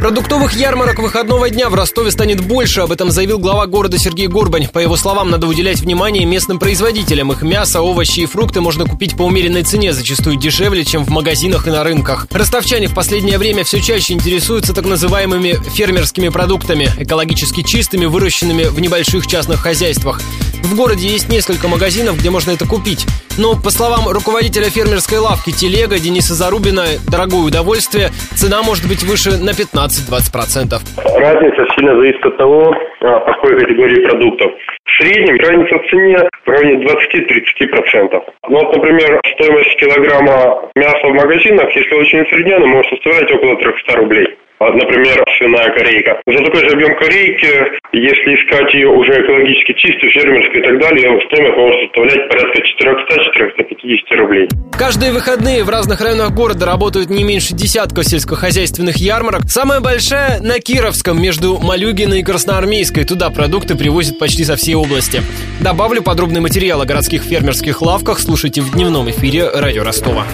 Продуктовых ярмарок выходного дня в Ростове станет больше, об этом заявил глава города Сергей Горбань. По его словам, надо уделять внимание местным производителям. Их мясо, овощи и фрукты можно купить по умеренной цене, зачастую дешевле, чем в магазинах и на рынках. Ростовчане в последнее время все чаще интересуются так называемыми фермерскими продуктами, экологически чистыми, выращенными в небольших частных хозяйствах. В городе есть несколько магазинов, где можно это купить. Но, по словам руководителя фермерской лавки «Телега» Дениса Зарубина, дорогое удовольствие, цена может быть выше на 15-20%. Разница сильно зависит от того, а, по какой категории продуктов. В среднем разница в цене в районе 20-30%. Ну, вот, например, стоимость килограмма мяса в магазинах, если очень усредненно, может составлять около 300 рублей. Например, свиная корейка. За такой же объем корейки, если искать ее уже экологически чистой, фермерской и так далее, стоимость может составлять порядка 400-450 рублей. Каждые выходные в разных районах города работают не меньше десятка сельскохозяйственных ярмарок. Самая большая на Кировском, между Малюгиной и Красноармейской. Туда продукты привозят почти со всей области. Добавлю подробный материал о городских фермерских лавках. Слушайте в дневном эфире радио Ростова.